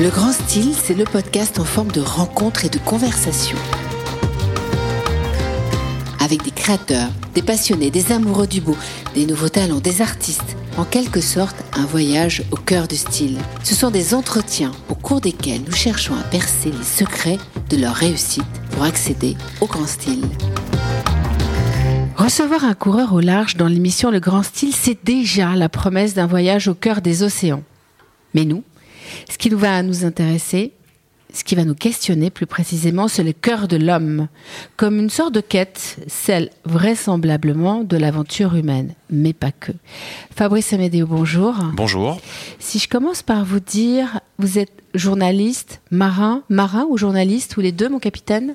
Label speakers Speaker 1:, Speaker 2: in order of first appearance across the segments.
Speaker 1: Le Grand Style, c'est le podcast en forme de rencontre et de conversation. Avec des créateurs, des passionnés, des amoureux du beau, des nouveaux talents, des artistes. En quelque sorte, un voyage au cœur du style. Ce sont des entretiens au cours desquels nous cherchons à percer les secrets de leur réussite pour accéder au grand style. Recevoir un coureur au large dans l'émission Le Grand Style, c'est déjà la promesse d'un voyage au cœur des océans. Mais nous, ce qui nous va nous intéresser, ce qui va nous questionner plus précisément, c'est le cœur de l'homme, comme une sorte de quête, celle vraisemblablement de l'aventure humaine, mais pas que. Fabrice Amédéo, bonjour.
Speaker 2: Bonjour.
Speaker 1: Si je commence par vous dire, vous êtes journaliste, marin, marin ou journaliste, ou les deux, mon capitaine?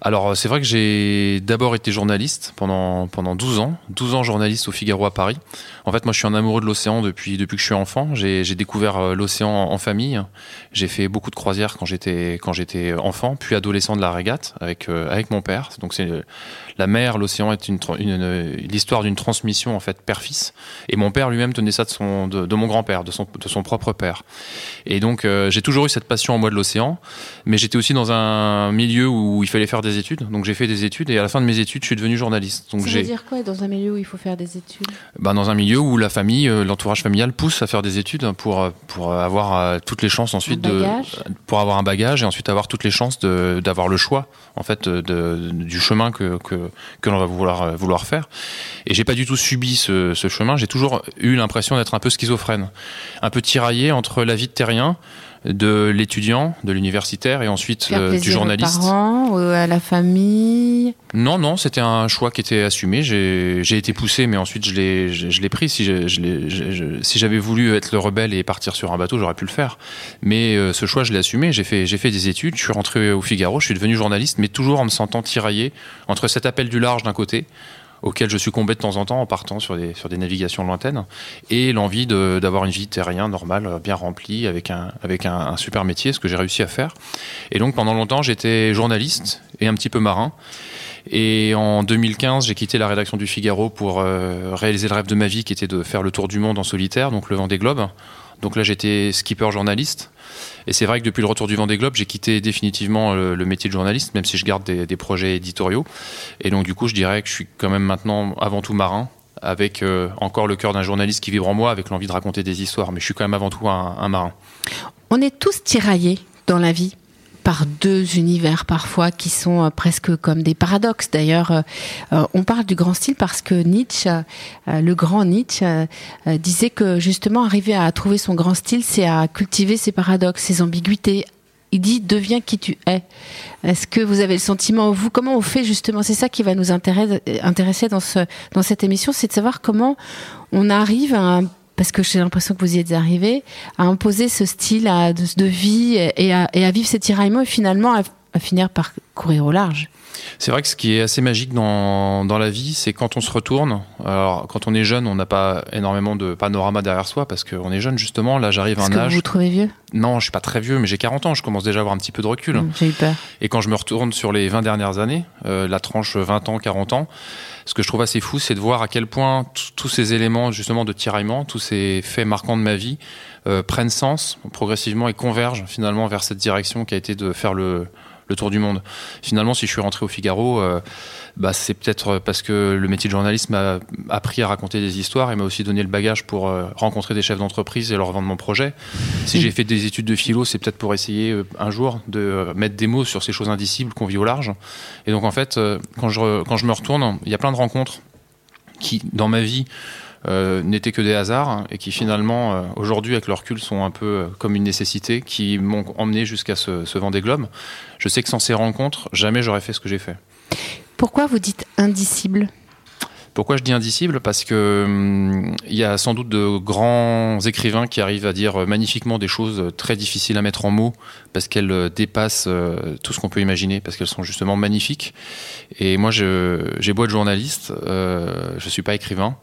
Speaker 2: Alors, c'est vrai que j'ai d'abord été journaliste pendant, pendant 12 ans, 12 ans journaliste au Figaro à Paris. En fait, moi, je suis un amoureux de l'océan depuis, depuis que je suis enfant. J'ai découvert euh, l'océan en famille. J'ai fait beaucoup de croisières quand j'étais, quand j'étais enfant, puis adolescent de la régate avec, euh, avec mon père. Donc, c'est la mer, l'océan est une, une, l'histoire d'une transmission, en fait, père-fils. Et mon père lui-même tenait ça de son, de, mon grand-père, de son, de son propre père. Et donc, j'ai toujours eu cette passion en moi de l'océan, mais j'étais aussi dans un milieu où il fallait faire des études. Donc j'ai fait des études et à la fin de mes études, je suis devenu journaliste. Donc
Speaker 1: ça veut dire quoi dans un milieu où il faut faire des études?
Speaker 2: Ben, Dans un milieu où la famille, euh, l'entourage familial pousse à faire des études pour, euh, pour avoir euh, toutes les chances ensuite de. Pour avoir un bagage et ensuite avoir toutes les chances d'avoir le choix en fait de, du chemin que, que, que l'on va vouloir, vouloir faire. Et j'ai pas du tout subi ce, ce chemin. J'ai toujours eu l'impression d'être un peu schizophrène, un peu tiraillé entre la vie de terrien de l'étudiant, de l'universitaire et ensuite euh, du journaliste.
Speaker 1: Aux parents, à la famille
Speaker 2: Non, non, c'était un choix qui était assumé. J'ai été poussé, mais ensuite je l'ai pris. Si j'avais voulu être le rebelle et partir sur un bateau, j'aurais pu le faire. Mais euh, ce choix, je l'ai assumé. J'ai fait, fait des études, je suis rentré au Figaro, je suis devenu journaliste, mais toujours en me sentant tiraillé entre cet appel du large d'un côté auquel je succombais de temps en temps en partant sur des, sur des navigations lointaines, et l'envie d'avoir une vie terrienne normale, bien remplie, avec un, avec un, super métier, ce que j'ai réussi à faire. Et donc pendant longtemps, j'étais journaliste et un petit peu marin. Et en 2015, j'ai quitté la rédaction du Figaro pour euh, réaliser le rêve de ma vie, qui était de faire le tour du monde en solitaire, donc le vent des globes. Donc là, j'étais skipper journaliste. Et c'est vrai que depuis le retour du Vendée Globe, j'ai quitté définitivement le, métier de journaliste, même si je garde des, projets éditoriaux. Et donc, du coup, je dirais que je suis quand même maintenant avant tout marin, avec euh, encore le cœur d'un journaliste qui vibre en moi, avec l'envie de raconter des histoires. Mais je suis quand même avant tout un marin.
Speaker 1: On est tous tiraillés dans la vie par deux univers parfois qui sont euh, presque comme des paradoxes. D'ailleurs, euh, euh, on parle du grand style parce que Nietzsche, le grand Nietzsche, disait que justement arriver à trouver son grand style, c'est à cultiver ses paradoxes, ses ambiguïtés, il dit deviens qui tu es. Est-ce que vous avez le sentiment, vous, comment on fait justement? C'est ça qui va nous intéresser, dans, ce, dans cette émission, c'est de savoir comment on arrive à un parce que j'ai l'impression que vous y êtes arrivé, à imposer ce style de, vie et à, vivre ces tiraillements et finalement à, finir par courir au large.
Speaker 2: C'est vrai que ce qui est assez magique dans, dans la vie, c'est quand on se retourne. Alors, quand on est jeune, on n'a pas énormément de panorama derrière soi parce qu'on est jeune, justement. Là, j'arrive à un
Speaker 1: que
Speaker 2: âge.
Speaker 1: Vous vous trouvez vieux?
Speaker 2: Non, je suis pas très vieux, mais j'ai 40 ans. Je commence déjà à avoir un petit peu de recul.
Speaker 1: Mmh, j'ai eu peur.
Speaker 2: Et quand je me retourne sur les 20 dernières années, euh, la tranche 20 ans, 40 ans, ce que je trouve assez fou, c'est de voir à quel point tous ces éléments, justement, de tiraillement, tous ces faits marquants de ma vie, euh, prennent sens progressivement et convergent finalement vers cette direction qui a été de faire le le tour du monde. Finalement, si je suis rentré au Figaro, euh, bah, c'est peut-être parce que le métier de journaliste m'a appris à raconter des histoires et m'a aussi donné le bagage pour euh, rencontrer des chefs d'entreprise et leur vendre mon projet. Si j'ai fait des études de philo, c'est peut-être pour essayer euh, un jour de mettre des mots sur ces choses indicibles qu'on vit au large. Et donc, en fait, quand, je, quand je me retourne, il y a plein de rencontres qui, dans ma vie, euh, n'étaient que des hasards hein, et qui finalement, euh, aujourd'hui, avec leur recul, sont un peu euh, comme une nécessité qui m'ont emmené jusqu'à ce, ce des globes. Je sais que sans ces rencontres, jamais j'aurais fait ce que j'ai fait.
Speaker 1: Pourquoi vous dites indicible?
Speaker 2: Pourquoi je dis indicible? Parce que hum, il y a sans doute de grands écrivains qui arrivent à dire magnifiquement des choses très difficiles à mettre en mots parce qu'elles dépassent tout ce qu'on peut imaginer, parce qu'elles sont justement magnifiques. Et moi, j'ai beau être journaliste, je suis pas écrivain.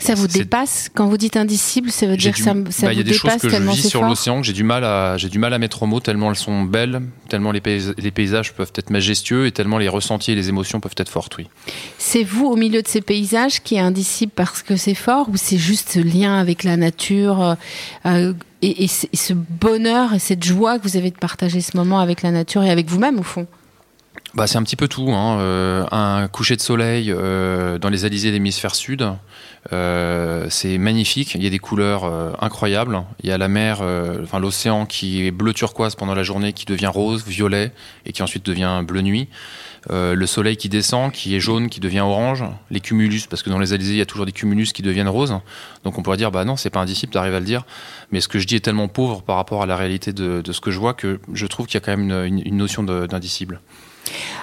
Speaker 1: Ça vous dépasse quand vous dites indicible, ça veut dire que ça, ça
Speaker 2: bah,
Speaker 1: vous
Speaker 2: dépasse
Speaker 1: tellement
Speaker 2: Il y a des choses que je vis sur
Speaker 1: l'océan
Speaker 2: que j'ai du mal à j'ai du mal à mettre en mots tellement elles sont belles, tellement les, les paysages peuvent être majestueux et tellement les ressentis et les émotions peuvent être fortes, oui.
Speaker 1: C'est vous au milieu de ces paysages qui est indicible parce que c'est fort ou c'est juste ce lien avec la nature euh, euh et, et, ce bonheur et cette joie que vous avez de partager ce moment avec la nature et avec vous-même au fond?
Speaker 2: Bah, c'est un petit peu tout. Hein. Euh, un coucher de soleil euh, dans les alizés de l'hémisphère sud, euh, c'est magnifique. Il y a des couleurs incroyables. Il y a la mer, enfin l'océan qui est bleu turquoise pendant la journée, qui devient rose, violet et qui ensuite devient bleu nuit. le soleil qui descend, qui est jaune, qui devient orange. Les cumulus, parce que dans les alizés il y a toujours des cumulus qui deviennent roses. Donc on pourrait dire, bah non, c'est pas indicible, t'arrives à le dire. Mais ce que je dis est tellement pauvre par rapport à la réalité de, ce que je vois que je trouve qu'il y a quand même une notion d'indicible.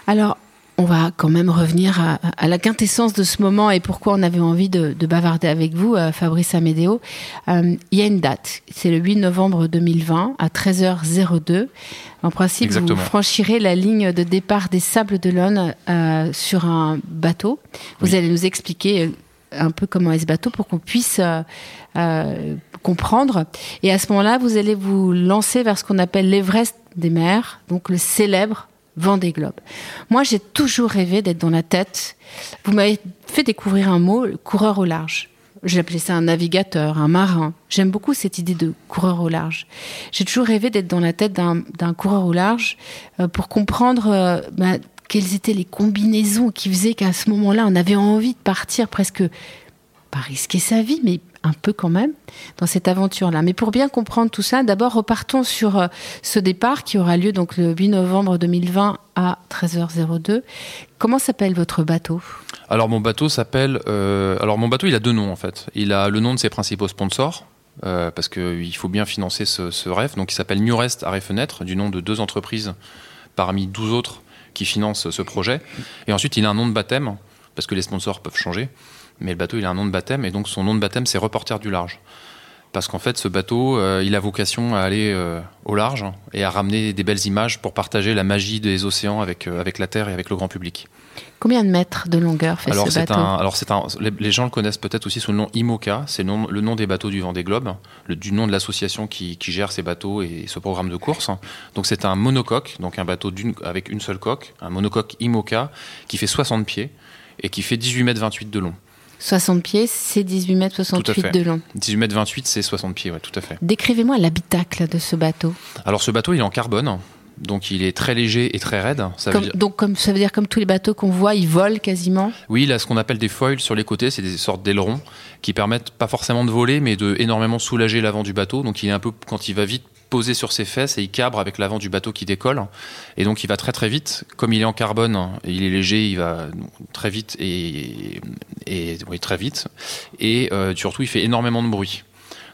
Speaker 1: Alors, on va quand même revenir à, à, la quintessence de ce moment et pourquoi on avait envie de, de bavarder avec vous, euh, Fabrice Amédéo. Euh, il y a une date, c'est le 8 novembre 2020 à 13h02. En principe,
Speaker 2: Exactement.
Speaker 1: vous franchirez la ligne de départ des Sables d'Olonne euh, sur un bateau. Vous
Speaker 2: Oui.
Speaker 1: allez nous expliquer un peu comment est ce bateau pour qu'on puisse euh, euh, comprendre. Et à ce moment-là, vous allez vous lancer vers ce qu'on appelle l'Everest des mers, donc le célèbre Vendée Globe. Moi, j'ai toujours rêvé d'être dans la tête. Vous m'avez fait découvrir un mot, le coureur au large. Appelé ça un navigateur, un marin. J'aime beaucoup cette idée de coureur au large. J'ai toujours rêvé d'être dans la tête d'un d'un coureur au large euh, pour comprendre euh, bah, quelles étaient les combinaisons qui faisaient qu'à ce moment-là, on avait envie de partir presque, pas risquer sa vie, mais un peu quand même, dans cette aventure-là. Mais pour bien comprendre tout ça, d'abord repartons sur euh, ce départ qui aura lieu donc le 8 novembre 2020 à 13h02. Comment s'appelle votre bateau?
Speaker 2: Alors mon bateau s'appelle. euh, alors mon bateau, il a deux noms en fait. Il a le nom de ses principaux sponsors. euh, parce qu'il faut bien financer ce, rêve. Donc il s'appelle New Rest Arrêt Fenêtre, du nom de deux entreprises parmi 12 autres qui financent ce projet. Et ensuite, il a un nom de baptême, parce que les sponsors peuvent changer. Mais le bateau, il a un nom de baptême, et donc son nom de baptême, c'est Reporter du Large. Parce qu'en fait, ce bateau, euh, il a vocation à aller euh, au large et à ramener des belles images pour partager la magie des océans avec, euh, avec la Terre et avec le grand public.
Speaker 1: Combien de mètres de longueur fait
Speaker 2: Alors
Speaker 1: ce bateau
Speaker 2: un, alors c'est un, les, les gens le connaissent peut-être aussi sous le nom IMOCA, c'est le nom, le nom des bateaux du Vendée Globe, le, du nom de l'association qui, qui gère ces bateaux et ce programme de course. Donc c'est un monocoque, donc un bateau avec une seule coque, un monocoque IMOCA qui fait 60 pieds et qui fait 18 mètres 28 de long.
Speaker 1: 60 pieds, c'est 18 mètres
Speaker 2: Tout à
Speaker 1: 68
Speaker 2: fait.
Speaker 1: de long.
Speaker 2: 18 mètres 28, c'est 60 pieds, ouais, tout à fait.
Speaker 1: Décrivez-moi l'habitacle de ce bateau.
Speaker 2: Alors ce bateau, il est en carbone, donc il est très léger et très raide. Ça veut dire-
Speaker 1: donc, comme ça veut dire comme tous les bateaux qu'on voit, ils volent quasiment.
Speaker 2: Oui, il a ce qu'on appelle des foils sur les côtés, c'est des sortes d'ailerons qui permettent pas forcément de voler, mais de énormément soulager l'avant du bateau. Donc il est un peu, quand il va vite, posé sur ses fesses et il cabre avec l'avant du bateau qui décolle. Et donc il va très très vite. Comme il est en carbone, il est léger, il va très vite et, et très vite. Et euh, surtout, il fait énormément de bruit.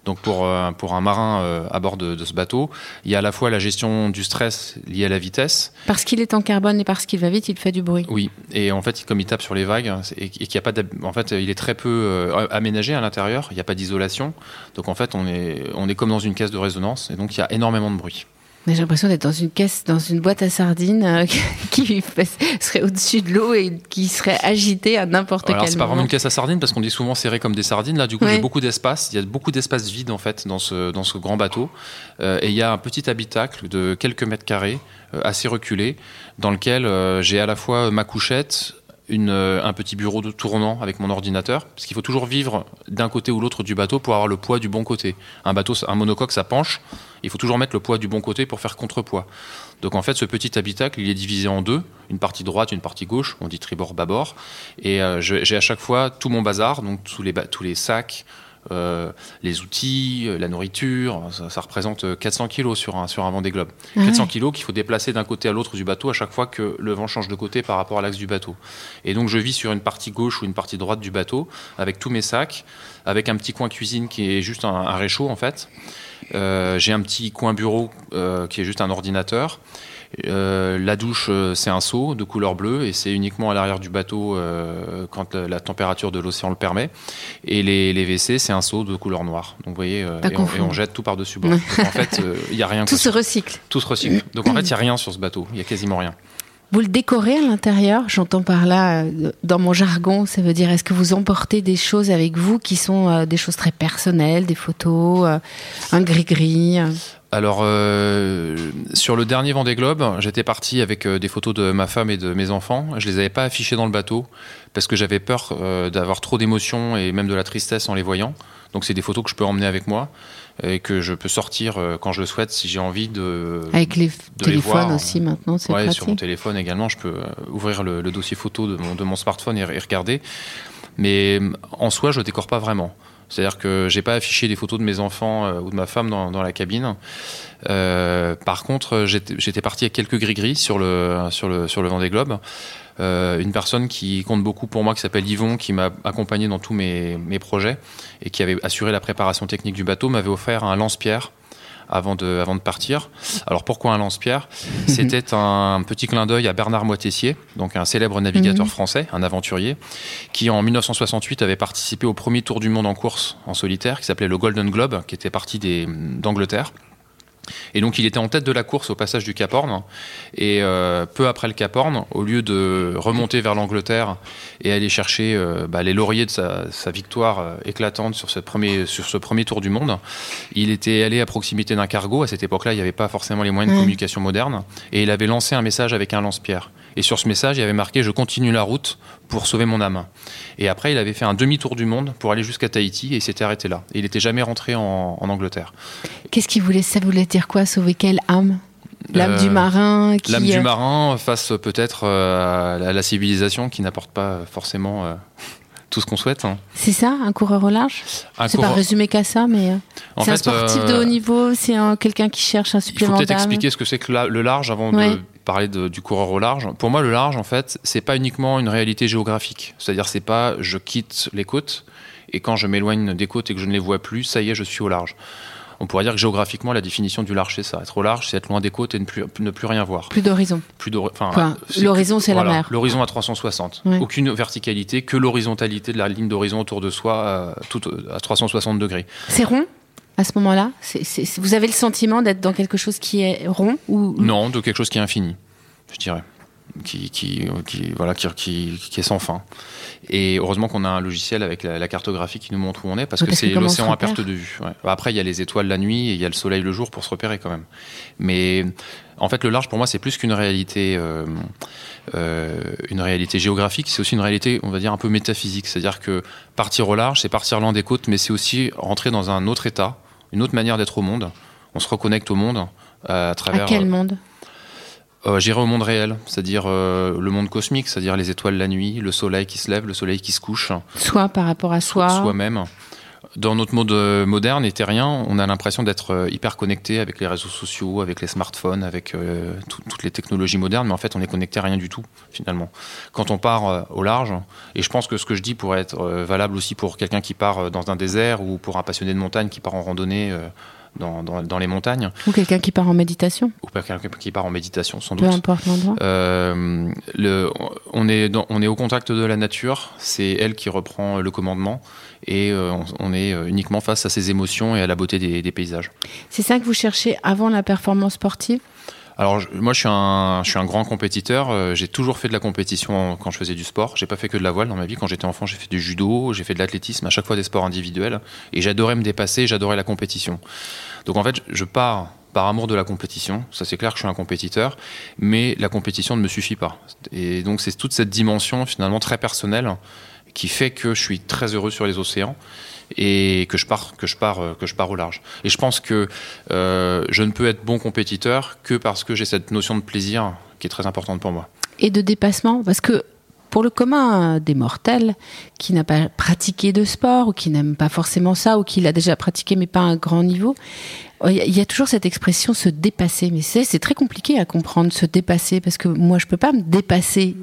Speaker 2: Donc pour, euh, pour un marin euh, à bord de, de ce bateau, il y a à la fois la gestion du stress lié à la vitesse,
Speaker 1: Parce qu'il est en carbone et parce qu'il va vite, il fait du bruit.
Speaker 2: oui, et en fait, comme il tape sur les vagues, et qu'il y a pas, en fait, il est très peu euh, aménagé à l'intérieur. Il n'y a pas d'isolation, donc en fait, on est, on est comme dans une caisse de résonance, et donc il y a énormément de bruit.
Speaker 1: J'ai l'impression d'être dans une caisse, dans une boîte à sardines euh, qui serait au-dessus de l'eau et qui serait agitée à n'importe quel
Speaker 2: c'est pas vraiment
Speaker 1: moment.
Speaker 2: une caisse à sardines parce qu'on dit souvent serré comme des sardines. Là, du coup,
Speaker 1: Ouais.
Speaker 2: j'ai beaucoup d'espace. Il y a beaucoup d'espace vide en fait dans ce dans ce grand bateau, Euh, et il y a un petit habitacle de quelques mètres carrés, euh, assez reculé, dans lequel j'ai à la fois ma couchette. Euh, un petit bureau de tournant avec mon ordinateur, parce qu'il faut toujours vivre d'un côté ou l'autre du bateau pour avoir le poids du bon côté. Un bateau, un monocoque, ça penche, il faut toujours mettre le poids du bon côté pour faire contrepoids. Donc en fait, ce petit habitacle, il est divisé en deux, une partie droite, une partie gauche, on dit tribord-bâbord, et euh, j'ai à chaque fois tout mon bazar, donc tous les, tous les sacs, euh, les outils, euh, la nourriture, ça, ça représente euh, 400 kilos sur un, sur un Vendée Globe.
Speaker 1: Ah
Speaker 2: 400
Speaker 1: ouais.
Speaker 2: kilos qu'il faut déplacer d'un côté à l'autre du bateau à chaque fois que le vent change de côté par rapport à l'axe du bateau. Et donc je vis sur une partie gauche ou une partie droite du bateau avec tous mes sacs, avec un petit coin cuisine qui est juste un, un réchaud en fait. Euh, j'ai un petit coin bureau euh, qui est juste un ordinateur. Euh, la douche, euh, c'est un seau de couleur bleue et c'est uniquement à l'arrière du bateau euh, quand la, la température de l'océan le permet. Et les, les WC, c'est un seau de couleur noire. Donc vous voyez, euh, et, on, et
Speaker 1: confondre.
Speaker 2: on jette tout par-dessus bord.
Speaker 1: Ouais.
Speaker 2: Donc en fait, il n'y a rien.
Speaker 1: Tout se recycle.
Speaker 2: tout se recycle. Donc en fait, il n'y a rien sur ce bateau. Il n'y a quasiment rien.
Speaker 1: Vous le décorez à l'intérieur J'entends par là, dans mon jargon, ça veut dire est-ce que vous emportez des choses avec vous qui sont des choses très personnelles, des photos, un gris-gris
Speaker 2: alors, euh, sur le dernier Vendée Globe, j'étais parti avec euh, des photos de ma femme et de mes enfants. Je les avais pas affichées dans le bateau parce que j'avais peur euh, d'avoir trop d'émotions et même de la tristesse en les voyant. Donc, c'est des photos que je peux emmener avec moi et que je peux sortir quand je le souhaite si j'ai envie de.
Speaker 1: Avec les
Speaker 2: de
Speaker 1: téléphones aussi maintenant, c'est
Speaker 2: Ouais,
Speaker 1: pratique.
Speaker 2: sur mon téléphone également, je peux ouvrir le, le dossier photo de mon, de mon smartphone et, et regarder. Mais en soi, je décore pas vraiment. C'est-à-dire que j'ai pas affiché des photos de mes enfants euh, ou de ma femme dans, dans la cabine. Euh, par contre, j'étais parti avec quelques gris-gris sur le sur le sur le Vendée Globe. Euh, une personne qui compte beaucoup pour moi, qui s'appelle Yvon, qui m'a accompagné dans tous mes, mes projets et qui avait assuré la préparation technique du bateau, m'avait offert un lance-pierre avant de, avant de partir. Alors pourquoi un lance-pierre? C'était un petit clin d'œil à Bernard Moitessier, donc un célèbre navigateur
Speaker 1: Mhm.
Speaker 2: français, un aventurier, qui en 1968 avait participé au premier tour du monde en course en solitaire, qui s'appelait le Golden Globe, qui était parti d'Angleterre. Et donc il était en tête de la course au passage du Cap Horn. Et euh, peu après le Cap Horn, au lieu de remonter vers l'Angleterre et aller chercher euh, bah, les lauriers de sa, sa victoire euh, éclatante sur ce, premier, sur ce premier tour du monde, il était allé à proximité d'un cargo. À cette époque-là, il n'y avait pas forcément les moyens de
Speaker 1: Mm.
Speaker 2: communication modernes. Et il avait lancé un message avec un lance-pierre. Et sur ce message, il y avait marqué Je continue la route pour sauver mon âme. Et après, il avait fait un demi-tour du monde pour aller jusqu'à Tahiti et il s'était arrêté là. Et il n'était jamais rentré en, en Angleterre.
Speaker 1: Qu'est-ce qu'il voulait Ça voulait dire quoi Sauver quelle âme? L'âme
Speaker 2: Euh,
Speaker 1: du marin qui,
Speaker 2: L'âme
Speaker 1: euh,
Speaker 2: du marin face peut-être euh, à la, la civilisation qui n'apporte pas forcément euh, tout ce qu'on souhaite. hein.
Speaker 1: C'est ça, un coureur au large? C'est pas résumé qu'à ça, mais euh, c'est un sportif de
Speaker 2: euh,
Speaker 1: haut niveau, c'est un- quelqu'un qui cherche un
Speaker 2: Il faut
Speaker 1: supplément
Speaker 2: peut-être expliquer ce que c'est que la- le large avant
Speaker 1: Ouais.
Speaker 2: de parler de- du coureur au large. Pour moi, le large, en fait, c'est pas uniquement une réalité géographique. C'est-à-dire, c'est pas je quitte les côtes et quand je m'éloigne des côtes et que je ne les vois plus, ça y est, je suis au large. On pourrait dire que géographiquement, la définition du large, c'est ça. Être au large, c'est être loin des côtes et ne plus, ne plus rien voir.
Speaker 1: Plus d'horizon.
Speaker 2: Plus enfin,
Speaker 1: l'horizon, c'est la mer.
Speaker 2: L'horizon à 360.
Speaker 1: Ouais.
Speaker 2: Aucune verticalité, que l'horizontalité de la ligne d'horizon autour de soi, euh, tout, à 360 degrés.
Speaker 1: C'est rond? À ce moment-là Vous avez le sentiment d'être dans quelque chose qui est rond ou
Speaker 2: Non, de quelque chose qui est infini, je dirais. Qui, qui, qui- voilà, qui, est sans fin. Et heureusement qu'on a un logiciel avec la, la cartographie qui nous montre où on est, parce
Speaker 1: Oui,
Speaker 2: que c'est l'océan à perte de vue. ouais. Après, il y a les étoiles la nuit et il y a le soleil le jour pour se repérer quand même. Mais en fait, le large, pour moi, c'est plus qu'une réalité, euh, euh, une réalité géographique, c'est aussi une réalité, on va dire, un peu métaphysique. C'est-à-dire que partir au large, c'est partir loin des côtes, mais c'est aussi rentrer dans un autre état, une autre manière d'être au monde. On se reconnecte au monde euh, à
Speaker 1: à
Speaker 2: travers.
Speaker 1: quel monde?
Speaker 2: Euh, J'irai au monde réel, c'est-à-dire euh, le monde cosmique, c'est-à-dire les étoiles la nuit, le soleil qui se lève, le soleil qui se couche,
Speaker 1: Soit par rapport à soi.
Speaker 2: soi-même. Dans notre monde euh, moderne et terrien, on a l'impression d'être euh, hyper connecté avec les réseaux sociaux, avec les smartphones, avec euh, tout- toutes les technologies modernes, mais en fait, on est connecté à rien du tout, finalement. Quand on part euh, au large, et je pense que ce que je dis pourrait être euh, valable aussi pour quelqu'un qui part dans un désert ou pour un passionné de montagne qui part en randonnée dans, dans- dans les montagnes,
Speaker 1: Ou quelqu'un qui part en méditation.
Speaker 2: ou quelqu'un qui part en méditation, sans
Speaker 1: Peu
Speaker 2: doute.
Speaker 1: importe l'endroit.
Speaker 2: Euh, le, on, est dans- on est au contact de la nature, c'est elle qui reprend le commandement et euh, on, on est euh, uniquement face à ses émotions et à la beauté des, des paysages.
Speaker 1: C'est ça que vous cherchez avant la performance sportive?
Speaker 2: Alors moi je suis un, je suis un grand compétiteur, euh, j'ai toujours fait de la compétition quand je faisais du sport, j'ai pas fait que de la voile dans ma vie, quand j'étais enfant j'ai fait du judo, j'ai fait de l'athlétisme, à chaque fois des sports individuels. Et j'adorais me dépasser, j'adorais la compétition. Donc en fait je pars par amour de la compétition, ça c'est clair que je suis un compétiteur, mais la compétition ne me suffit pas. Et donc c'est toute cette dimension finalement très personnelle qui fait que je suis très heureux sur les océans et que je pars que je pars euh, que je pars au large. Et je pense que euh, je ne peux être bon compétiteur que parce que j'ai cette notion de plaisir qui est très importante pour moi.
Speaker 1: et de dépassement Parce que pour le commun des mortels qui n'a pas pratiqué de sport ou qui n'aime pas forcément ça ou qui l'a déjà pratiqué mais pas à un grand niveau, il y a- il y a toujours cette expression se dépasser. Mais c'est très compliqué à comprendre se dépasser parce que moi je peux pas me dépasser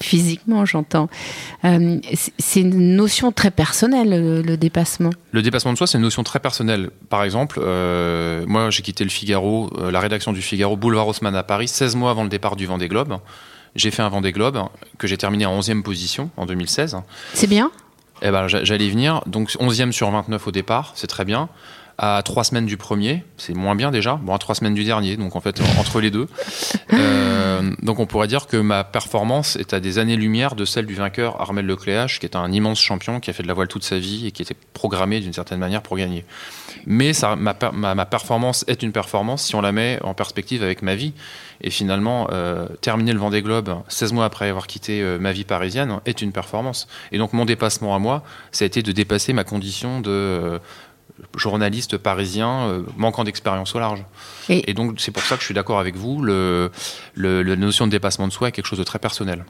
Speaker 1: physiquement, j'entends. Euh, c'est- une notion très personnelle le, le dépassement.
Speaker 2: Le dépassement de soi, c'est une notion très personnelle. Par exemple, euh, moi j'ai quitté le Figaro, euh, la rédaction du Figaro, boulevard Haussmann à Paris, 16 mois avant le départ du Vendée Globe. J'ai fait un Vendée Globe que j'ai terminé en 11e position en 2016.
Speaker 1: C'est bien?
Speaker 2: Eh ben, j'a- j'allais y venir. Donc 11e sur 29 au départ, c'est très bien. À trois semaines du premier, c'est moins bien déjà, bon à trois semaines du dernier, donc en fait entre les deux. Euh, donc on pourrait dire que ma performance est à des années-lumière de celle du vainqueur Armel Lecléache, qui est un immense champion, qui a fait de la voile toute sa vie et qui était programmé d'une certaine manière pour gagner. Mais ma, ma, performance est une performance si on la met en perspective avec ma vie. Et finalement, euh, terminer le Vendée Globe 16 mois après avoir quitté euh, ma vie parisienne est une performance. Et donc mon dépassement à moi, ça a été de dépasser ma condition de journaliste parisien euh, manquant d'expérience au large. Et, donc c'est pour ça que je suis d'accord avec vous, le, la notion de dépassement de soi est quelque chose de très personnel.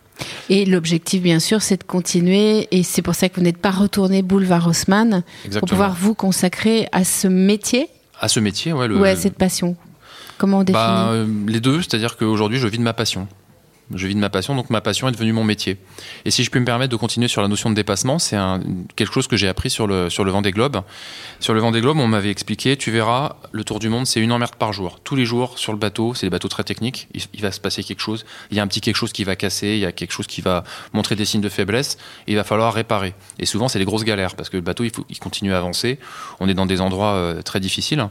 Speaker 1: Et l'objectif bien sûr c'est de continuer et c'est pour ça que vous n'êtes pas retourné boulevard Haussmann pour pouvoir vous consacrer à ce métier
Speaker 2: À ce métier, ouais.
Speaker 1: Le, ou à cette passion? Comment on définit?
Speaker 2: bah, euh, Les deux, c'est-à-dire qu'aujourd'hui je vis de ma passion. Je vis de ma passion, donc ma passion est devenue mon métier. Et si je peux me permettre de continuer sur la notion de dépassement, c'est quelque chose que j'ai appris sur le, sur le Vendée Globe. Sur le Vendée Globe, on m'avait expliqué, tu verras, le tour du monde, c'est une emmerde par jour. Tous les jours, sur le bateau, c'est des bateaux très techniques, il, va se passer quelque chose. Il y a un petit quelque chose qui va casser, il y a quelque chose qui va montrer des signes de faiblesse, il va falloir réparer. Et souvent, c'est des grosses galères, parce que le bateau, il, faut, il continue à avancer. On est dans des endroits euh, très difficiles.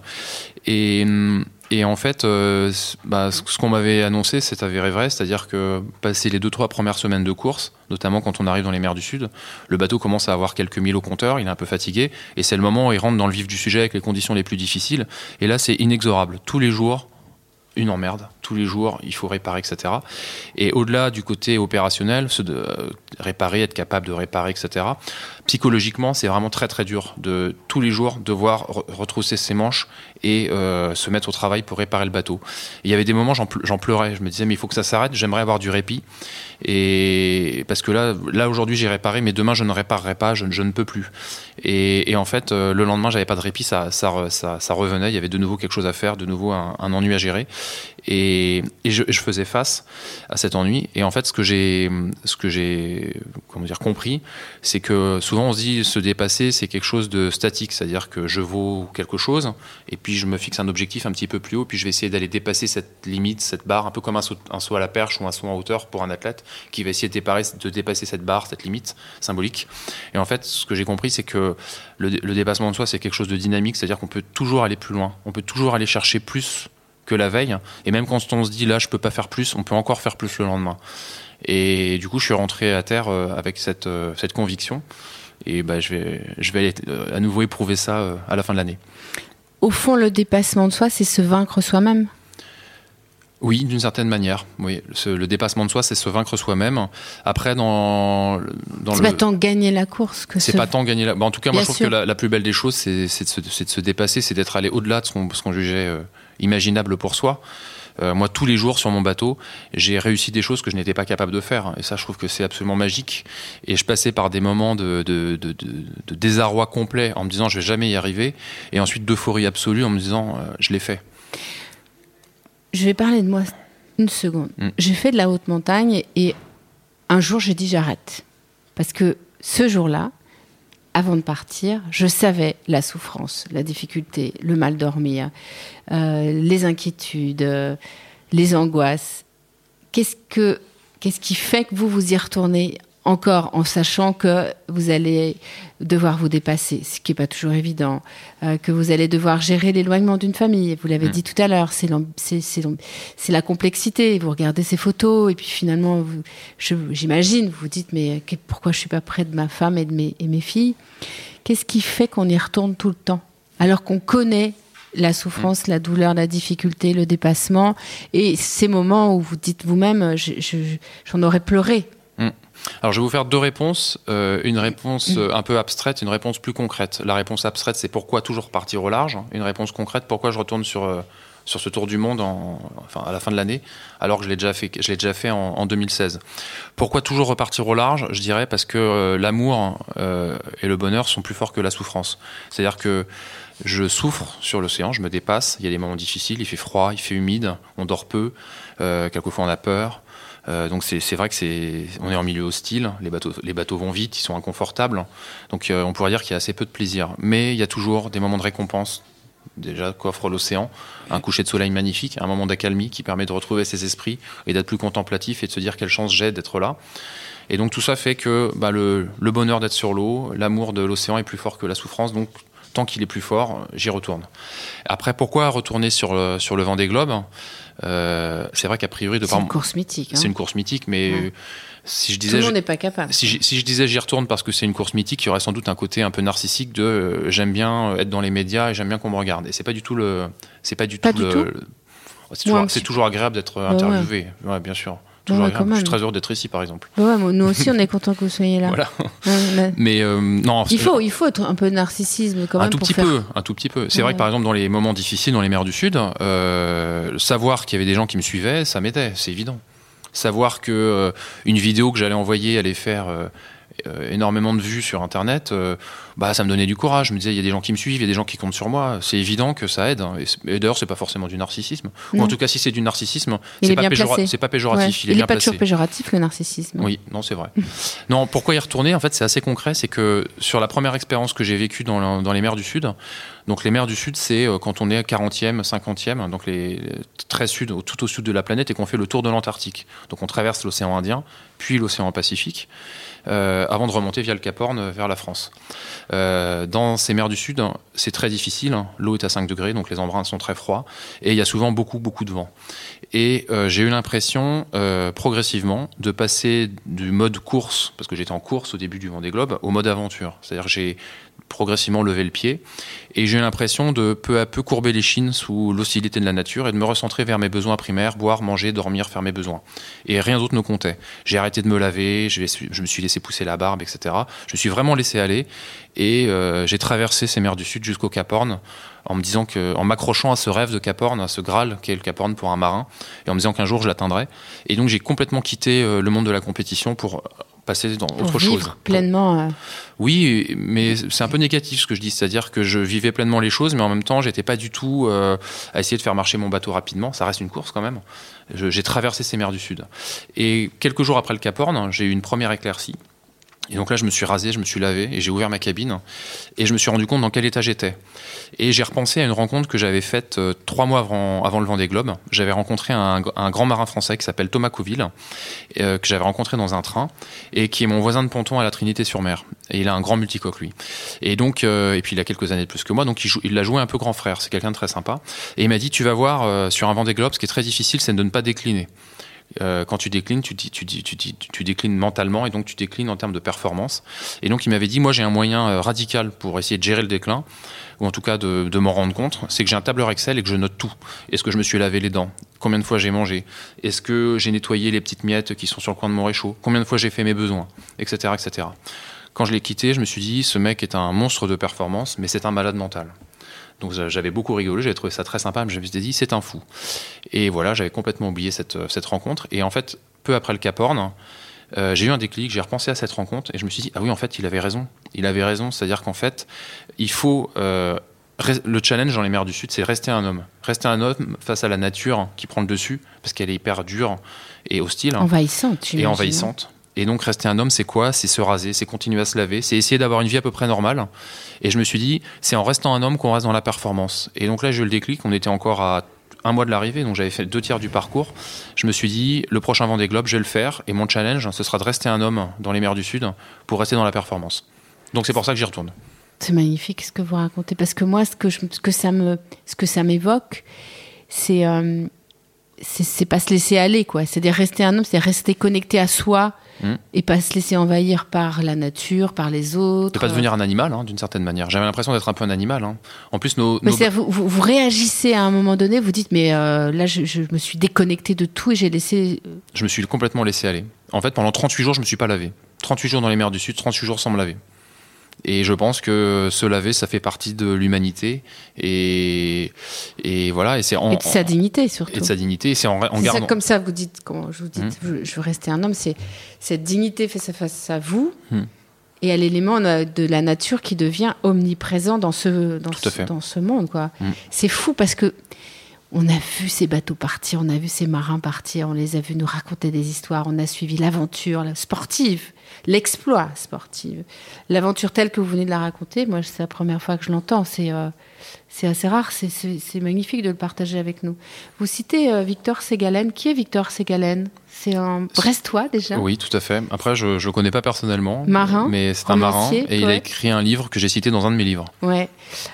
Speaker 2: Et hum, et en fait, euh, bah, ce qu'on m'avait annoncé, c'est avéré vrai, c'est-à-dire que passer les deux trois premières semaines de course, notamment quand on arrive dans les mers du Sud, le bateau commence à avoir quelques milles au compteur, il est un peu fatigué, et c'est le moment où il rentre dans le vif du sujet avec les conditions les plus difficiles. Et là, c'est inexorable. Tous les jours, une emmerde. Tous les jours, il faut réparer, etc. Et au-delà du côté opérationnel, ce de euh, réparer, être capable de réparer, etc. Psychologiquement, c'est vraiment très très dur de tous les jours devoir retrousser ses manches et euh, se mettre au travail pour réparer le bateau. il y avait des moments, j'en pleurais. Je me disais, mais il faut que ça s'arrête. J'aimerais avoir du répit. Et parce que là, là aujourd'hui, j'ai réparé, mais demain, je ne réparerai pas. Je, ne peux plus. Et, en fait, euh, le lendemain, j'avais pas de répit. Ça, revenait. Il y avait de nouveau quelque chose à faire, de nouveau un ennui à gérer. Et, je, faisais face à cet ennui. Et en fait, ce que j'ai, ce que j'ai, comment dire, compris, c'est que souvent on se dit se dépasser, c'est quelque chose de statique, c'est-à-dire que je vaux quelque chose, et puis je me fixe un objectif un petit peu plus haut, puis je vais essayer d'aller dépasser cette limite, cette barre, un peu comme un saut, à la perche ou un saut en hauteur pour un athlète qui va essayer de, dépasser cette barre, cette limite symbolique. Et en fait, ce que j'ai compris, c'est que le dépassement de soi, c'est quelque chose de dynamique, c'est-à-dire qu'on peut toujours aller plus loin, on peut toujours aller chercher plus que la veille. Et même quand on se dit là, je peux pas faire plus, on peut encore faire plus le lendemain. Et du coup, je suis rentré à terre euh, avec cette, euh, cette conviction. Et bah, je vais, je vais euh, à nouveau éprouver ça à la fin de l'année.
Speaker 1: Au fond, le dépassement de soi, c'est se vaincre soi-même
Speaker 2: oui, d'une certaine manière. Oui, le dépassement de soi, c'est se vaincre soi-même. Après, dans,
Speaker 1: dans c'est pas tant gagner la course que.
Speaker 2: C'est pas tant gagner la. en tout cas, moi, je trouve que la, plus belle des choses, c'est, de, se, de, se, dépasser, c'est d'être allé au-delà de ce qu'on, ce qu'on jugeait imaginable pour soi. Euh, moi, tous les jours sur mon bateau, j'ai réussi des choses que je n'étais pas capable de faire. Et ça, je trouve que c'est absolument magique. Et je passais par des moments de, de, de, de, désarroi complet en me disant je vais jamais y arriver. Et ensuite d'euphorie absolue en me disant euh, je l'ai fait.
Speaker 1: Je vais parler de moi une seconde. Mm. J'ai fait de la haute montagne et un jour j'ai dit j'arrête. Parce que ce jour-là, avant de partir, je savais la souffrance, la difficulté, le mal dormir, euh, les inquiétudes, euh, les angoisses. Qu'est-ce que qu'est-ce qui fait que vous vous y retournez encore en sachant que vous allez devoir vous dépasser, ce qui n'est pas toujours évident, euh, que vous allez devoir gérer l'éloignement d'une famille. Vous l'avez mm. dit tout à l'heure, c'est la complexité. Vous regardez ces photos et puis finalement, j'imagine, vous vous dites mais pourquoi je suis pas près de ma femme et de mes, et mes filles? Qu'est-ce qui fait qu'on y retourne tout le temps? Alors qu'on connaît la souffrance, mm. la douleur, la difficulté, le dépassement et ces moments où vous dites vous-même j'en aurais pleuré
Speaker 2: alors je vais vous faire deux réponses, euh, une réponse euh, un peu abstraite, une réponse plus concrète. La réponse abstraite, c'est pourquoi toujours partir au large. Une réponse concrète, pourquoi je retourne sur euh, sur ce tour du monde en, enfin, à la fin de l'année, alors que je l'ai déjà fait, je l'ai déjà fait en, 2016. Pourquoi toujours repartir au large? Je dirais parce que l'amour et le bonheur sont plus forts que la souffrance. C'est-à-dire que je souffre sur l'océan, je me dépasse. Il y a des moments difficiles, il fait froid, il fait humide, on dort peu, quelquefois on a peur. Euh, donc c'est vrai que c'est on est en milieu hostile, les bateaux, les bateaux vont vite, ils sont inconfortables. Donc euh, on pourrait dire qu'il y a assez peu de plaisir. Mais il y a toujours des moments de récompense déjà qu'offre l'océan, un coucher de soleil magnifique, un moment d'accalmie qui permet de retrouver ses esprits et d'être plus contemplatif et de se dire quelle chance j'ai d'être là. Et donc tout ça fait que bah, le, le bonheur d'être sur l'eau, l'amour de l'océan est plus fort que la souffrance. Donc tant qu'il est plus fort, j'y retourne. Après, pourquoi retourner sur le, sur le Vendée Globe euh, C'est vrai qu'a priori, de
Speaker 1: C'est une course mythique. hein.
Speaker 2: c'est une course mythique, mais
Speaker 1: Ouais.
Speaker 2: si je
Speaker 1: Tout
Speaker 2: disais,
Speaker 1: le monde n'est pas capable.
Speaker 2: si, je disais j'y retourne parce que c'est une course mythique, il y aurait sans doute un côté un peu narcissique de euh, j'aime bien être dans les médias et j'aime bien qu'on me regarde. Et c'est pas du tout le, c'est pas du
Speaker 1: Pas
Speaker 2: tout
Speaker 1: du
Speaker 2: le.
Speaker 1: tout
Speaker 2: le- c'est
Speaker 1: Ou
Speaker 2: toujours, agréable d'être
Speaker 1: ouais.
Speaker 2: interviewé. Ouais, bien sûr. Toujours
Speaker 1: ouais,
Speaker 2: agréable.
Speaker 1: quand
Speaker 2: Je suis très heureux d'être ici, par exemple.
Speaker 1: Bah ouais, moi, nous aussi, on est content que vous soyez là.
Speaker 2: Voilà.
Speaker 1: Ouais, mais-
Speaker 2: Mais euh, non,
Speaker 1: Il faut, il faut être un peu de narcissisme quand
Speaker 2: un
Speaker 1: même
Speaker 2: tout
Speaker 1: pour
Speaker 2: petit
Speaker 1: faire.
Speaker 2: peu, un tout petit peu. C'est
Speaker 1: Ouais.
Speaker 2: vrai que par exemple dans les moments difficiles dans les mers du Sud, euh, savoir qu'il y avait des gens qui me suivaient, ça m'aidait, c'est évident. Savoir que euh, une vidéo que j'allais envoyer allait faire euh, énormément de vues sur Internet, euh, bah ça me donnait du courage. Je me disais il y a des gens qui me suivent, il y a des gens qui comptent sur moi. C'est évident que ça aide. Et, c'est- et d'ailleurs c'est pas forcément du narcissisme. Ou en tout cas si c'est du narcissisme,
Speaker 1: Il
Speaker 2: c'est
Speaker 1: est
Speaker 2: pas, pas
Speaker 1: Ouais.
Speaker 2: péjoratif. Il est
Speaker 1: Il
Speaker 2: bien
Speaker 1: n'est pas
Speaker 2: placé.
Speaker 1: toujours péjoratif le narcissisme.
Speaker 2: Oui, non, c'est vrai. non, pourquoi y retourner? En fait, c'est assez concret. C'est que sur la première expérience que j'ai vécue dans, le- dans les mers du Sud, donc les mers du Sud, c'est euh, quand on est à 40e, 50e, donc les, très sud, tout au sud de la planète, et qu'on fait le tour de l'Antarctique. Donc on traverse l'océan Indien, puis l'océan Pacifique, euh, avant de remonter via le Cap Horn euh, vers la France. Euh, dans ces mers du Sud, c'est très difficile. L'eau est à 5 degrés, donc les embruns sont très froids, et il y a souvent beaucoup, beaucoup de vent. Et euh, j'ai eu l'impression, euh, progressivement, de passer du mode course, parce que j'étais en course au début du Vendée Globe, au mode aventure. C'est-à-dire j'ai progressivement levé le pied, et j'ai eu l'impression de peu à peu courber les chines sous l'hostilité de la nature et de me recentrer vers mes besoins primaires, boire, manger, dormir, faire mes besoins. Et rien d'autre ne comptait. J'ai arrêté de me laver, je me suis laissé pousser la barbe, etc. Je suis vraiment laissé aller, et euh, j'ai traversé ces mers du Sud jusqu'au Cap Horn, en me disant que, en m'accrochant à ce rêve de Cap Horn, à ce Graal qu'est le Cap Horn pour un marin, et en me disant qu'un jour je l'atteindrai. Et donc j'ai complètement quitté euh, le monde de la compétition pour passer dans
Speaker 1: Pour
Speaker 2: autre
Speaker 1: vivre
Speaker 2: chose.
Speaker 1: pleinement. euh,
Speaker 2: Oui, mais c'est un peu négatif ce que je dis, c'est-à-dire que je vivais pleinement les choses, mais en même temps, j'étais pas du tout euh, à essayer de faire marcher mon bateau rapidement. Ça reste une course quand même. J'ai traversé ces mers du Sud. Et quelques jours après le Cap Horn, j'ai eu une première éclaircie. Et donc là, je me suis rasé, je me suis lavé et j'ai ouvert ma cabine et je me suis rendu compte dans quel état j'étais. Et j'ai repensé à une rencontre que j'avais faite euh, trois mois avant, avant le Vendée Globe. J'avais rencontré un, grand marin français qui s'appelle Thomas Couville, euh, que j'avais rencontré dans un train et qui est mon voisin de ponton à la Trinité-sur-Mer. Et il a un grand multicoque, lui. Et donc, euh, et puis il a quelques années de plus que moi, donc il, joue- il l'a joué un peu grand frère. C'est quelqu'un de très sympa. Et il m'a dit, tu vas voir, sur un Vendée Globe, ce qui est très difficile, c'est de ne pas décliner. Euh, quand tu déclines, tu, tu, tu, tu déclines mentalement et donc tu déclines en termes de performance. Et donc il m'avait dit, moi j'ai un moyen euh, radical pour essayer de gérer le déclin, ou en tout cas de, de m'en rendre compte, c'est que j'ai un tableur Excel et que je note tout. Est-ce que je me suis lavé les dents? Combien de fois j'ai mangé? Est-ce que j'ai nettoyé les petites miettes qui sont sur le coin de mon réchaud? Combien de fois j'ai fait mes besoins? Etc. etc. Quand je l'ai quitté, je me suis dit, ce mec est un monstre de performance, mais c'est un malade mental. Donc j'avais beaucoup rigolé, j'avais trouvé ça très sympa, mais je me suis dit, c'est un fou. Et voilà, j'avais complètement oublié cette, cette rencontre. Et en fait, peu après le Cap Horn, euh, j'ai eu un déclic, j'ai repensé à cette rencontre et je me suis dit, ah oui, en fait, il avait raison. Il avait raison, c'est-à-dire qu'en fait, il faut. euh, le challenge dans les mers du Sud, c'est rester un homme. Rester un homme face à la nature qui prend le dessus, parce qu'elle est hyper dure et hostile
Speaker 1: Envahissante.
Speaker 2: et
Speaker 1: j'imagine.
Speaker 2: envahissante. Et donc rester un homme, c'est quoi? C'est se raser, c'est continuer à se laver, c'est essayer d'avoir une vie à peu près normale. Et je me suis dit, c'est en restant un homme qu'on reste dans la performance. Et donc là, eu le déclic, on était encore à un mois de l'arrivée, donc j'avais fait deux tiers du parcours. Je me suis dit, le prochain Vendée Globe, je vais le faire. Et mon challenge, ce sera de rester un homme dans les mers du Sud pour rester dans la performance. Donc c'est pour ça que j'y retourne.
Speaker 1: C'est magnifique ce que vous racontez parce que moi, je, ce que ça m'évoque, c'est, euh, c'est, pas se laisser aller, quoi. C'est de rester un homme, c'est rester connecté à soi
Speaker 2: Mm.
Speaker 1: et pas se laisser envahir par la nature, par les autres.
Speaker 2: De pas devenir un animal, hein, d'une certaine manière. J'avais l'impression d'être un peu un animal. hein. En plus, nos,
Speaker 1: Mais
Speaker 2: nos-
Speaker 1: c'est-à-dire, vous, vous, vous réagissez à un moment donné, vous dites, mais euh, là, je, je me suis déconnecté de tout et j'ai laissé. euh,
Speaker 2: je me suis complètement laissé aller. En fait, pendant 38 jours, je me suis pas lavé. 38 jours dans les mers du Sud, 38 jours sans me laver. Et je pense que se laver, ça fait partie de l'humanité. Et, et voilà, et c'est en,
Speaker 1: et de sa dignité, surtout.
Speaker 2: et de sa dignité. Et c'est en, en
Speaker 1: C'est ça,
Speaker 2: gardant.
Speaker 1: comme ça, vous dites, quand je vous dis,
Speaker 2: Mm.
Speaker 1: je, je veux rester un homme, c'est cette dignité face à face à vous
Speaker 2: Mm.
Speaker 1: et à l'élément de la nature qui devient omniprésent dans ce, dans ce,
Speaker 2: fait.
Speaker 1: dans ce monde. quoi.
Speaker 2: Mm.
Speaker 1: C'est fou parce que on a vu ces bateaux partir, on a vu ces marins partir, on les a vus nous raconter des histoires, on a suivi l'aventure la sportive, l'exploit sportif, l'aventure telle que vous venez de la raconter. Moi, c'est la première fois que je l'entends. C'est euh, assez rare, c'est magnifique de le partager avec nous. Vous citez euh, Victor Ségalen. Qui est Victor Ségalen C'est un Brestois déjà
Speaker 2: Oui, tout à fait. Après, je ne le connais pas personnellement.
Speaker 1: Marin,
Speaker 2: Mais c'est un marin. Et il a écrit un livre que j'ai cité dans un de mes livres.
Speaker 1: Ouais.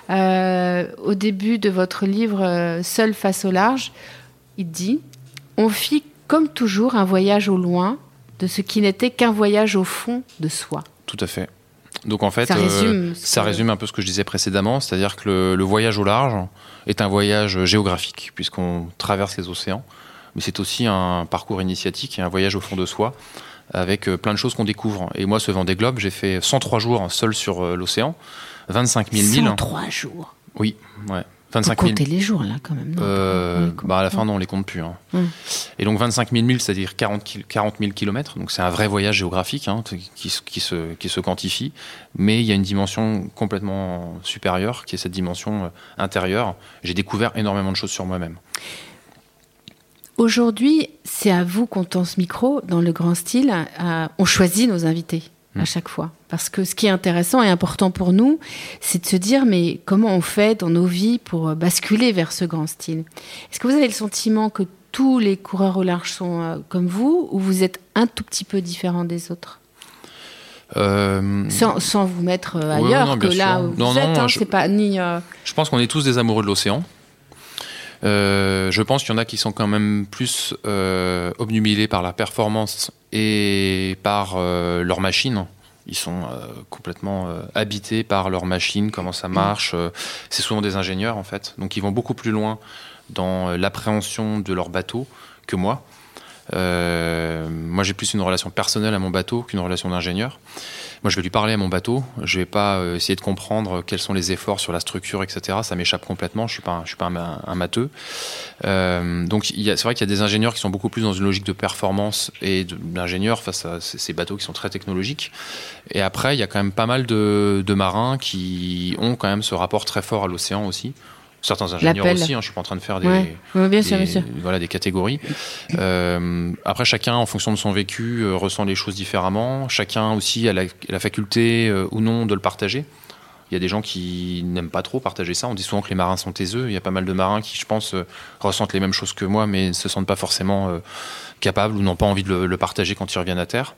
Speaker 1: au début de votre livre Seul face au large, il dit On fit comme toujours un voyage au loin de ce qui n'était qu'un voyage au fond de soi.
Speaker 2: Tout à fait. Donc en fait, ça résume, ça résume un peu ce que je disais précédemment, c'est-à-dire que le, voyage au large est un voyage géographique, puisqu'on traverse les océans, mais c'est aussi un parcours initiatique et un voyage au fond de soi, avec euh, plein de choses qu'on découvre. Et moi, ce Vendée Globe, j'ai fait 103 jours seul sur euh, l'océan, 25 000 milles.
Speaker 1: 103 jours
Speaker 2: Oui, ouais. 25
Speaker 1: 000. compter les jours là quand même.
Speaker 2: Euh, bah à la fin non, on les compte plus. Hein. Et donc 25 000 milles, c'est-à-dire 40, 40 000 kilomètres. Donc c'est un vrai voyage géographique hein, qui, qui, se, qui se quantifie. Mais il y a une dimension complètement supérieure, qui est cette dimension intérieure. J'ai découvert énormément de choses sur moi-même.
Speaker 1: Aujourd'hui, c'est à vous qu'on tend ce micro dans le grand style. on choisit nos invités à hmm. chaque fois. Parce que ce qui est intéressant et important pour nous, c'est de se dire, mais comment on fait dans nos vies pour basculer vers ce grand style? Est-ce que vous avez le sentiment que tous les coureurs au large sont euh, comme vous, ou vous êtes un tout petit peu différent des autres? Euh, sans, vous mettre euh, ailleurs que là où vous êtes, hein, je, pas ni.
Speaker 2: Je pense qu'on est tous des amoureux de l'océan. Je pense qu'il y en a qui sont quand même plus obnubilés par la performance et par euh, leur machine. Ils sont euh, complètement euh, habités par leur machine, comment ça marche. c'est souvent des ingénieurs en fait, donc ils vont beaucoup plus loin dans l'appréhension de leur bateau que moi. moi, j'ai plus une relation personnelle à mon bateau qu'une relation d'ingénieur. Moi, je vais lui parler à mon bateau. Je vais pas euh, essayer de comprendre quels sont les efforts sur la structure, etc. Ça m'échappe complètement. Je suis pas, je suis pas un, un matheux. Euh, donc, c'est vrai qu'il y a des ingénieurs qui sont beaucoup plus dans une logique de performance et d'ingénieurs face à ces bateaux qui sont très technologiques. Et après, il y a quand même pas mal de, de marins qui ont quand même ce rapport très fort à l'océan aussi certains ingénieurs aussi. Hein, je suis pas en train de faire des, voilà des catégories. Euh, après, chacun, en fonction de son vécu, euh, ressent les choses différemment. Chacun aussi a la, faculté euh, ou non de le partager. Il y a des gens qui n'aiment pas trop partager ça. On dit souvent que les marins sont taiseux. Il y a pas mal de marins qui, je pense, ressentent les mêmes choses que moi, mais ne se sentent pas forcément capables ou n'ont pas envie de le, le, partager quand ils reviennent à terre.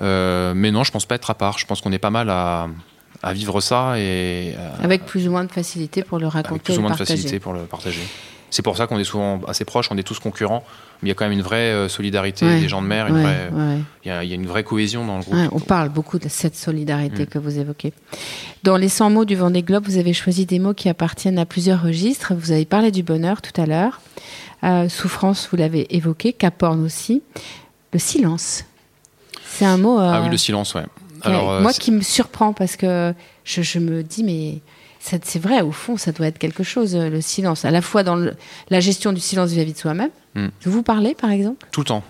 Speaker 2: mais non, je pense pas être à part. Je pense qu'on est pas mal à, à vivre ça et
Speaker 1: euh, avec plus ou moins de facilité pour le raconter. Avec
Speaker 2: plus ou moins de facilité pour le partager. C'est pour ça qu'on est souvent assez proches, on est tous concurrents, mais il y a quand même une vraie euh, solidarité des gens de mer, il, y a, une vraie cohésion dans le groupe.
Speaker 1: on parle beaucoup de cette solidarité mm. que vous évoquez. Dans les 100 mots du Vendée Globe, vous avez choisi des mots qui appartiennent à plusieurs registres. Vous avez parlé du bonheur tout à l'heure. Euh, souffrance, vous l'avez évoqué. Caporne aussi. Le silence. C'est un mot.
Speaker 2: Ah oui, le silence, ouais.
Speaker 1: Euh, moi qui me surprend parce que je, me dis, mais c'est vrai, au fond, ça doit être quelque chose, euh, le silence, à la fois dans la gestion du silence vis-à-vis de soi-même. Hmm. Vous parlez, par exemple?
Speaker 2: Tout le temps.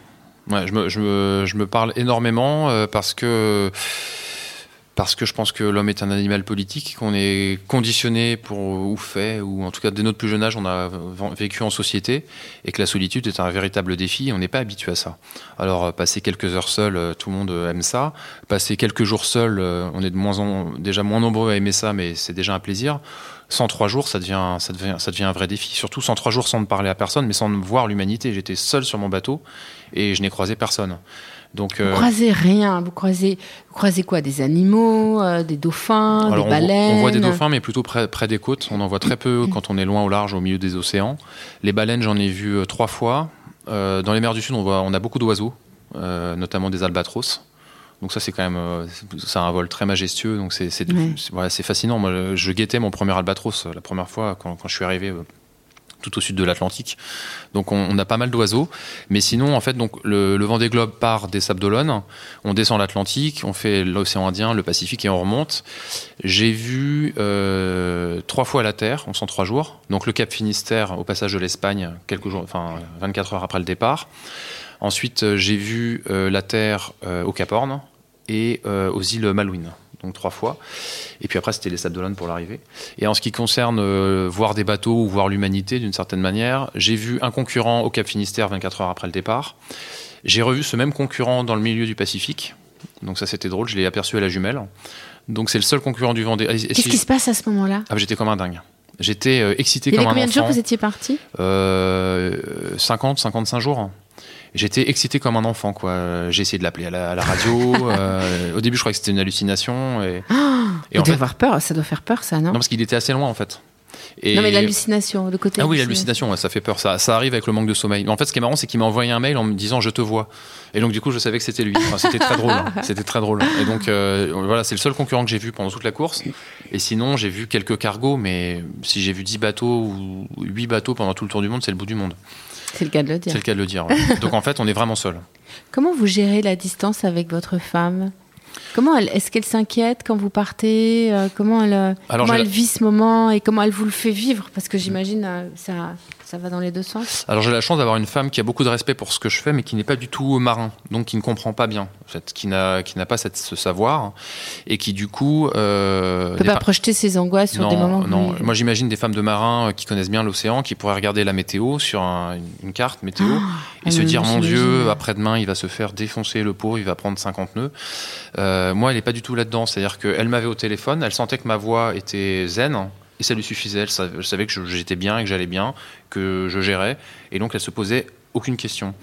Speaker 2: Ouais, je, me, je, me, je me parle énormément euh, parce que parce que je pense que l'homme est un animal politique, qu'on est conditionné pour ou fait, ou en tout cas dès notre plus jeune âge, on a vécu en société, et que la solitude est un véritable défi, on n'est pas habitué à ça. Alors euh, passer quelques heures seul, euh, tout le monde euh, aime ça. Passer quelques jours seul, on est moins déjà moins nombreux à aimer ça, mais c'est déjà un plaisir. 103 jours, ça devient un vrai défi. Surtout 103 jours sans ne parler à personne, mais sans voir l'humanité. J'étais seul sur mon bateau et je n'ai croisé personne.
Speaker 1: Donc, vous euh, croisez rien. Vous croisez, vous croisez quoi Des animaux, euh, des dauphins, des baleines
Speaker 2: on voit, des dauphins, mais plutôt près, près, des côtes. On en voit très peu quand on est loin au large, au milieu des océans. Les baleines, j'en ai vu euh, trois fois. dans les mers du Sud, on, voit, on a beaucoup d'oiseaux, notamment des albatros. Donc ça, c'est quand même, un vol très majestueux. Donc c'est, voilà, c'est fascinant. Moi, je guettais mon premier albatros la première fois quand, quand je suis arrivé tout au sud de l'Atlantique. Donc on, a pas mal d'oiseaux, mais sinon en fait le, le Vendée Globe part des Sables d'Olonne, on descend l'Atlantique, on fait l'océan Indien, le Pacifique et on remonte. J'ai vu euh, trois fois la Terre en 103 jours, donc le Cap Finistère au passage de l'Espagne quelques jours, enfin 24 heures après le départ. Ensuite euh, j'ai vu euh, la Terre au Cap Horn et aux îles Malouines donc trois fois. Et puis après, c'était les Sables d'Olonne pour l'arrivée. Et en ce qui concerne euh, voir des bateaux ou voir l'humanité d'une certaine manière, j'ai vu un concurrent au Cap Finistère 24 heures après le départ. J'ai revu ce même concurrent dans le milieu du Pacifique. Donc ça, c'était drôle. Je l'ai aperçu à la jumelle. Donc c'est le seul concurrent du Vendée.
Speaker 1: Qu'est-ce qui se passe à ce moment-là?
Speaker 2: Ah, J'étais comme un dingue. J'étais euh, excité comme un enfant.
Speaker 1: combien de jours vous étiez parti
Speaker 2: euh, 50, 55 jours. J'étais excité comme un enfant, quoi. J'ai essayé de l'appeler à, la, radio. euh, au début, je croyais que c'était une hallucination. Et, et
Speaker 1: vous
Speaker 2: en
Speaker 1: devez
Speaker 2: fait,
Speaker 1: avoir peur, ça doit faire peur, ça, non?
Speaker 2: Non, parce qu'il était assez loin, en fait. Et-
Speaker 1: Non, mais l'hallucination, le côté.
Speaker 2: Ah oui,
Speaker 1: hallucination.
Speaker 2: l'hallucination, ça fait peur. Ça, ça arrive avec le manque de sommeil. Mais en fait, ce qui est marrant, c'est qu'il m'a envoyé un mail en me disant je te vois. Et donc, du coup, je savais que c'était lui. Enfin, c'était très drôle. hein. C'était très drôle. Et donc, euh, voilà, c'est le seul concurrent que j'ai vu pendant toute la course. Et sinon, j'ai vu quelques cargos, mais si j'ai vu 10 bateaux ou 8 bateaux pendant tout le tour du monde, c'est le bout du monde.
Speaker 1: C'est le cas de le dire.
Speaker 2: C'est le cas de le dire. ouais. donc, en fait, on est vraiment seul.
Speaker 1: Comment vous gérez la distance avec votre femme? Comment elle, est-ce qu'elle s'inquiète quand vous partez Euh, Comment elle,
Speaker 2: Alors,
Speaker 1: comment elle vit ce moment et comment elle vous le fait vivre? Parce que j'imagine euh, ça, ça va dans les deux sens?
Speaker 2: Alors j'ai la chance d'avoir une femme qui a beaucoup de respect pour ce que je fais, mais qui n'est pas du tout marin, donc qui ne comprend pas bien, en fait, qui n'a qui n'a pas cette, ce savoir et qui du coup euh,
Speaker 1: On peut pas
Speaker 2: pas-
Speaker 1: projeter ses angoisses sur
Speaker 2: non,
Speaker 1: des moments.
Speaker 2: non.
Speaker 1: où-
Speaker 2: Moi, j'imagine des femmes de marins euh, qui connaissent bien l'océan, qui pourraient regarder la météo sur un- une carte météo et
Speaker 1: ah,
Speaker 2: se
Speaker 1: mais
Speaker 2: dire mon. Dieu, après-demain, il va se faire défoncer le pot, il va prendre 50 nœuds. Euh, moi, elle n'est pas du tout là-dedans. C'est-à-dire qu'elle m'avait au téléphone, elle sentait que ma voix était zen. Et ça lui suffisait. Elle savait, que j'étais bien et que j'allais bien, que je gérais. Et donc, elle se posait aucune question.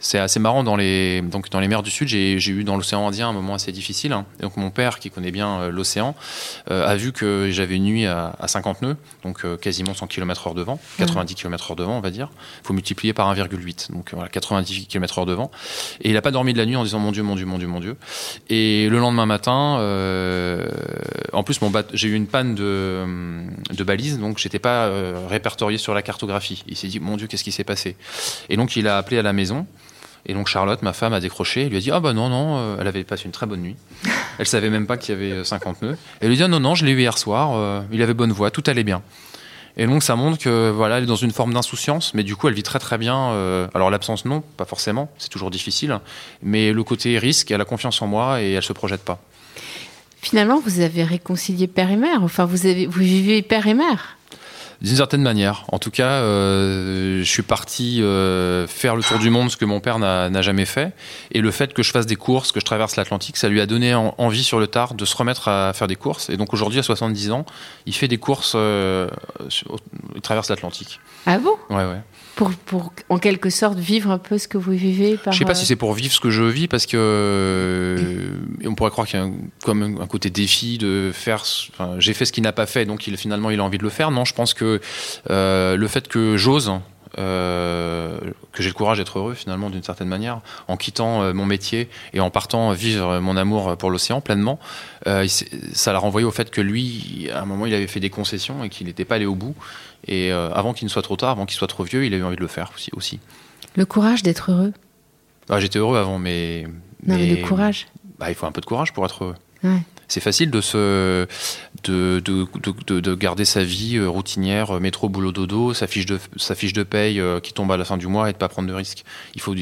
Speaker 2: C'est assez marrant dans les, donc dans les mers du Sud. J'ai j'ai eu dans l'océan Indien un moment assez difficile. hein. Et donc mon père, qui connaît bien euh, l'océan, euh, a vu que j'avais une nuit à, à 50 nœuds, donc euh, quasiment 100 km/h de vent, 90 km/h de vent, on va dire. Il faut multiplier par 1,8. Donc voilà, 90 km/h de vent. Et il n'a pas dormi de la nuit en disant mon Dieu, mon Dieu, mon Dieu, mon Dieu. Et le lendemain matin, euh, en plus, mon j'ai eu une panne de, de balise, donc j'étais pas euh, répertorié sur la cartographie. Il s'est dit mon Dieu, qu'est-ce qui s'est passé? Et donc il a appelé à la maison. Et donc Charlotte, ma femme, a décroché. Elle lui a dit ah bah non non, euh, elle avait passé une très bonne nuit. Elle savait même pas qu'il y avait euh, 50 nœuds. Elle lui dit ah non non, je l'ai eu hier soir. euh, il avait bonne voix, tout allait bien. Et donc ça montre que voilà, elle est dans une forme d'insouciance, mais du coup elle vit très très bien. euh, alors l'absence non, pas forcément, c'est toujours difficile, mais le côté risque, elle a confiance en moi et elle se projette pas.
Speaker 1: Finalement, vous avez réconcilié père et mère. Enfin, vous, avez, vous vivez père et mère.
Speaker 2: D'une certaine manière. En tout cas, euh, je suis parti euh, faire le tour du monde, ce que mon père n'a jamais fait. Et le fait que je fasse des courses, que je traverse l'Atlantique, ça lui a donné en- envie sur le tard de se remettre à faire des courses. Et donc aujourd'hui, à 70 ans, il fait des courses, euh, sur- il traverse l'Atlantique.
Speaker 1: Ah bon?
Speaker 2: Ouais, ouais.
Speaker 1: Pour, pour, en quelque sorte, vivre un peu ce que vous vivez par,
Speaker 2: Je sais pas
Speaker 1: euh,
Speaker 2: si c'est pour vivre ce que je vis parce que euh, on pourrait croire qu'il y a un, comme un, côté défi de faire. enfin, j'ai fait ce qu'il n'a pas fait, donc il, finalement il a envie de le faire. Non, je pense que euh, le fait que j'ose. Euh, que j'ai le courage d'être heureux finalement d'une certaine manière en quittant euh, mon métier et en partant vivre mon amour pour l'océan pleinement euh, ça l'a renvoyé au fait que lui à un moment il avait fait des concessions et qu'il n'était pas allé au bout et avant qu'il ne soit trop tard avant qu'il soit trop vieux il a eu envie de le faire aussi, aussi.
Speaker 1: Le courage d'être heureux?
Speaker 2: Ah, j'étais heureux avant mais
Speaker 1: Non, mais, le courage.
Speaker 2: bah, il faut un peu de courage pour être heureux.
Speaker 1: Ouais.
Speaker 2: C'est facile de se de, de, de, de- de garder sa vie euh, routinière, euh, métro, boulot, dodo, sa fiche de sa fiche de paye euh, qui tombe à la fin du mois et de pas prendre de risques. Il faut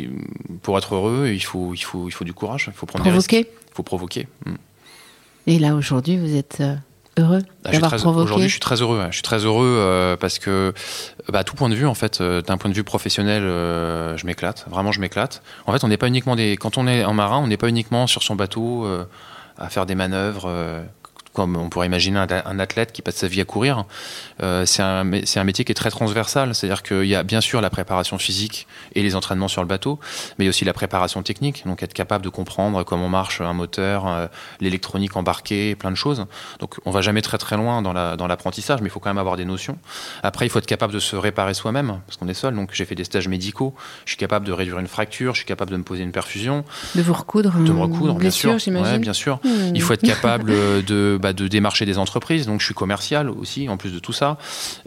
Speaker 2: pour être heureux, il faut il faut il faut du courage, il faut prendre des
Speaker 1: Provoquer.
Speaker 2: risques, il faut provoquer. Mm.
Speaker 1: Et là, aujourd'hui, vous êtes heureux
Speaker 2: Ah,
Speaker 1: d'avoir provoqué.
Speaker 2: Aujourd'hui, je suis très heureux. ouais. Je suis très heureux euh, parce que, bah, à tout point de vue, en fait, euh, d'un point de vue professionnel, euh, je m'éclate. Vraiment, je m'éclate. En fait, on n'est pas uniquement des. Quand on est en marin, on n'est pas uniquement sur son bateau à faire des manœuvres. Comme on pourrait imaginer un, athlète qui passe sa vie à courir, Euh, c'est un, métier qui est très transversal. C'est-à-dire qu'il y a bien sûr la préparation physique et les entraînements sur le bateau, mais il y a aussi la préparation technique. Donc être capable de comprendre comment marche un moteur, euh, l'électronique embarquée, plein de choses. Donc on va jamais très très loin dans la- dans l'apprentissage, mais il faut quand même avoir des notions. Après, il faut être capable de se réparer soi-même, parce qu'on est seul. Donc j'ai fait des stages médicaux. Je suis capable de réduire une fracture, je suis capable de me poser une perfusion,
Speaker 1: De vous recoudre.
Speaker 2: de me
Speaker 1: une
Speaker 2: recoudre, bien sûr. Ouais, bien sûr.
Speaker 1: Hmm.
Speaker 2: Il faut être capable de, bah, de démarcher des entreprises. Donc, je suis commercial aussi, en plus de tout ça.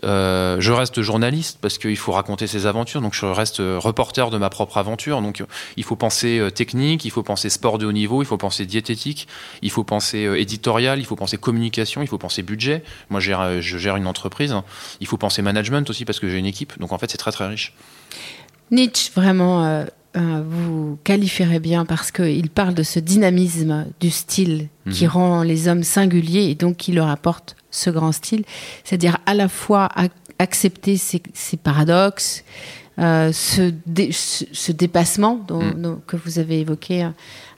Speaker 2: Euh, je reste journaliste parce qu'il faut raconter ses aventures. Donc, je reste reporter de ma propre aventure. Donc, il faut penser euh, technique, il faut penser sport de haut niveau, il faut penser diététique, il faut penser euh, éditorial, il faut penser communication, il faut penser budget. Moi, je gère, une entreprise. Il faut penser management aussi parce que j'ai une équipe. Donc, en fait, c'est très, très riche.
Speaker 1: Nietzsche, vraiment, euh, vous qualifierez bien parce qu'il parle de ce dynamisme du style qui
Speaker 2: Mhm.
Speaker 1: rend les hommes singuliers et donc qui leur apporte ce grand style. C'est-à-dire à la fois ac- accepter ces, ces paradoxes, ce, ce, dépassement mm. que vous avez évoqué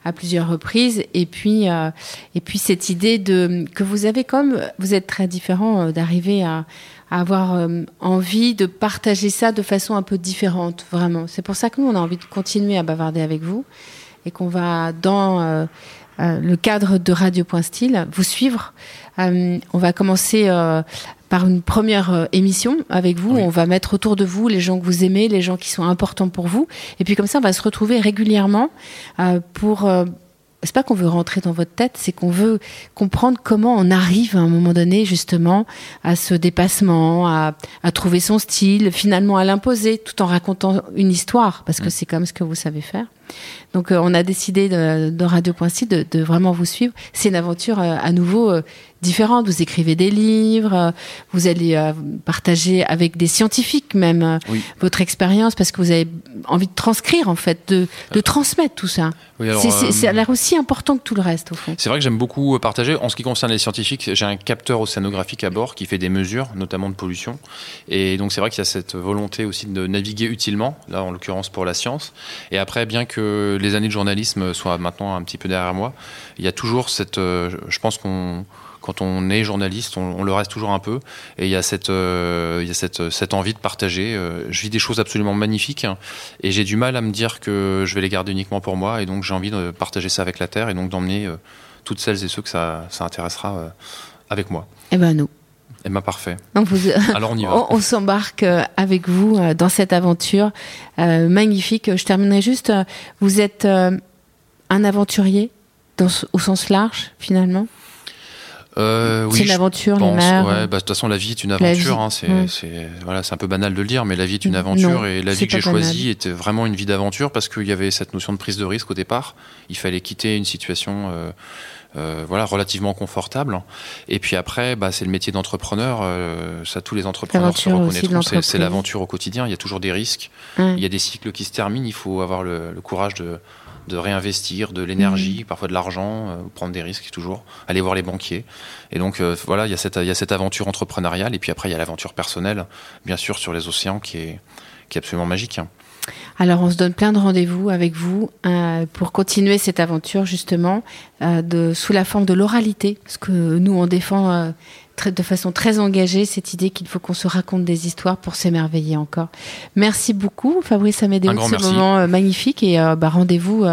Speaker 1: à plusieurs reprises. Et puis, et puis cette idée de que vous avez comme vous êtes très différent d'arriver à, avoir envie de partager ça de façon un peu différente, vraiment. C'est pour ça que nous on a envie de continuer à bavarder avec vous et qu'on va dans euh, le cadre de Radio Point Style, vous suivre. Euh, on va commencer euh, par une première émission avec vous. On va mettre autour de vous les gens que vous aimez, les gens qui sont importants pour vous. Et puis comme ça, on va se retrouver régulièrement pour c'est pas qu'on veut rentrer dans votre tête, c'est qu'on veut comprendre comment on arrive à un moment donné justement à ce dépassement, à, trouver son style, finalement à l'imposer, tout en racontant une histoire, parce que c'est comme ce que vous savez faire. Donc euh, on a décidé de, de Radio de, de, vraiment vous suivre. C'est une aventure euh, à nouveau euh, différente. Vous écrivez des livres, vous allez partager avec des scientifiques même votre expérience parce que vous avez envie de transcrire en fait, de, de transmettre tout ça. Oui, c'est a l'air aussi important que tout le reste au fond.
Speaker 2: C'est vrai que j'aime beaucoup partager. En ce qui concerne les scientifiques, j'ai un capteur océanographique à bord qui fait des mesures, notamment de pollution. Et donc c'est vrai qu'il y a cette volonté aussi de naviguer utilement, là en l'occurrence pour la science. Et après, bien que les années de journalisme soient maintenant un petit peu derrière moi, il y a toujours cette. Euh, je pense qu'on quand on est journaliste, on, le reste toujours un peu. Et il y a cette, euh, il y a cette, cette, envie de partager. Euh, je vis des choses absolument magnifiques hein, et j'ai du mal à me dire que je vais les garder uniquement pour moi. Et donc j'ai envie de partager ça avec la Terre et donc d'emmener toutes celles et ceux que ça, ça intéressera avec moi.
Speaker 1: Eh ben nous.
Speaker 2: Eh bien, parfait.
Speaker 1: Alors on y va. On, s'embarque euh, avec vous euh, dans cette aventure euh, magnifique. Je terminerai juste. Vous êtes un aventurier dans, au sens large, finalement?
Speaker 2: Euh,
Speaker 1: c'est une aventure, les mers.
Speaker 2: Ouais, bah, de toute façon, la vie est une aventure. Hein, c'est, voilà, c'est un peu banal de le dire, mais la vie est une aventure et la vie que j'ai choisie était vraiment une vie d'aventure parce qu'il y avait cette notion de prise de risque au départ. Il fallait quitter une situation. Euh, euh, voilà, relativement confortable. Et puis après, bah, c'est le métier d'entrepreneur. Euh, ça, tous les entrepreneurs se reconnaîtront. C'est l'aventure au quotidien. Il y a toujours des risques. Il y a des cycles qui se terminent. Il faut avoir le, courage de, de, réinvestir de l'énergie, mmh. parfois de l'argent, euh, prendre des risques toujours, aller voir les banquiers. Et donc voilà, il y, a cette, il y a cette aventure entrepreneuriale. Et puis après, il y a l'aventure personnelle, bien sûr, sur les océans qui est, qui est absolument magique.
Speaker 1: Alors on se donne plein de rendez-vous avec vous euh, pour continuer cette aventure justement euh, de, sous la forme de l'oralité, parce que nous on défend euh, très, de façon très engagée cette idée qu'il faut qu'on se raconte des histoires pour s'émerveiller encore. Merci beaucoup Fabrice Amédéo de ce moment magnifique et bah, rendez-vous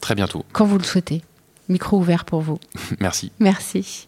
Speaker 2: très bientôt
Speaker 1: quand vous le souhaitez. Micro ouvert pour vous.
Speaker 2: merci.
Speaker 1: Merci.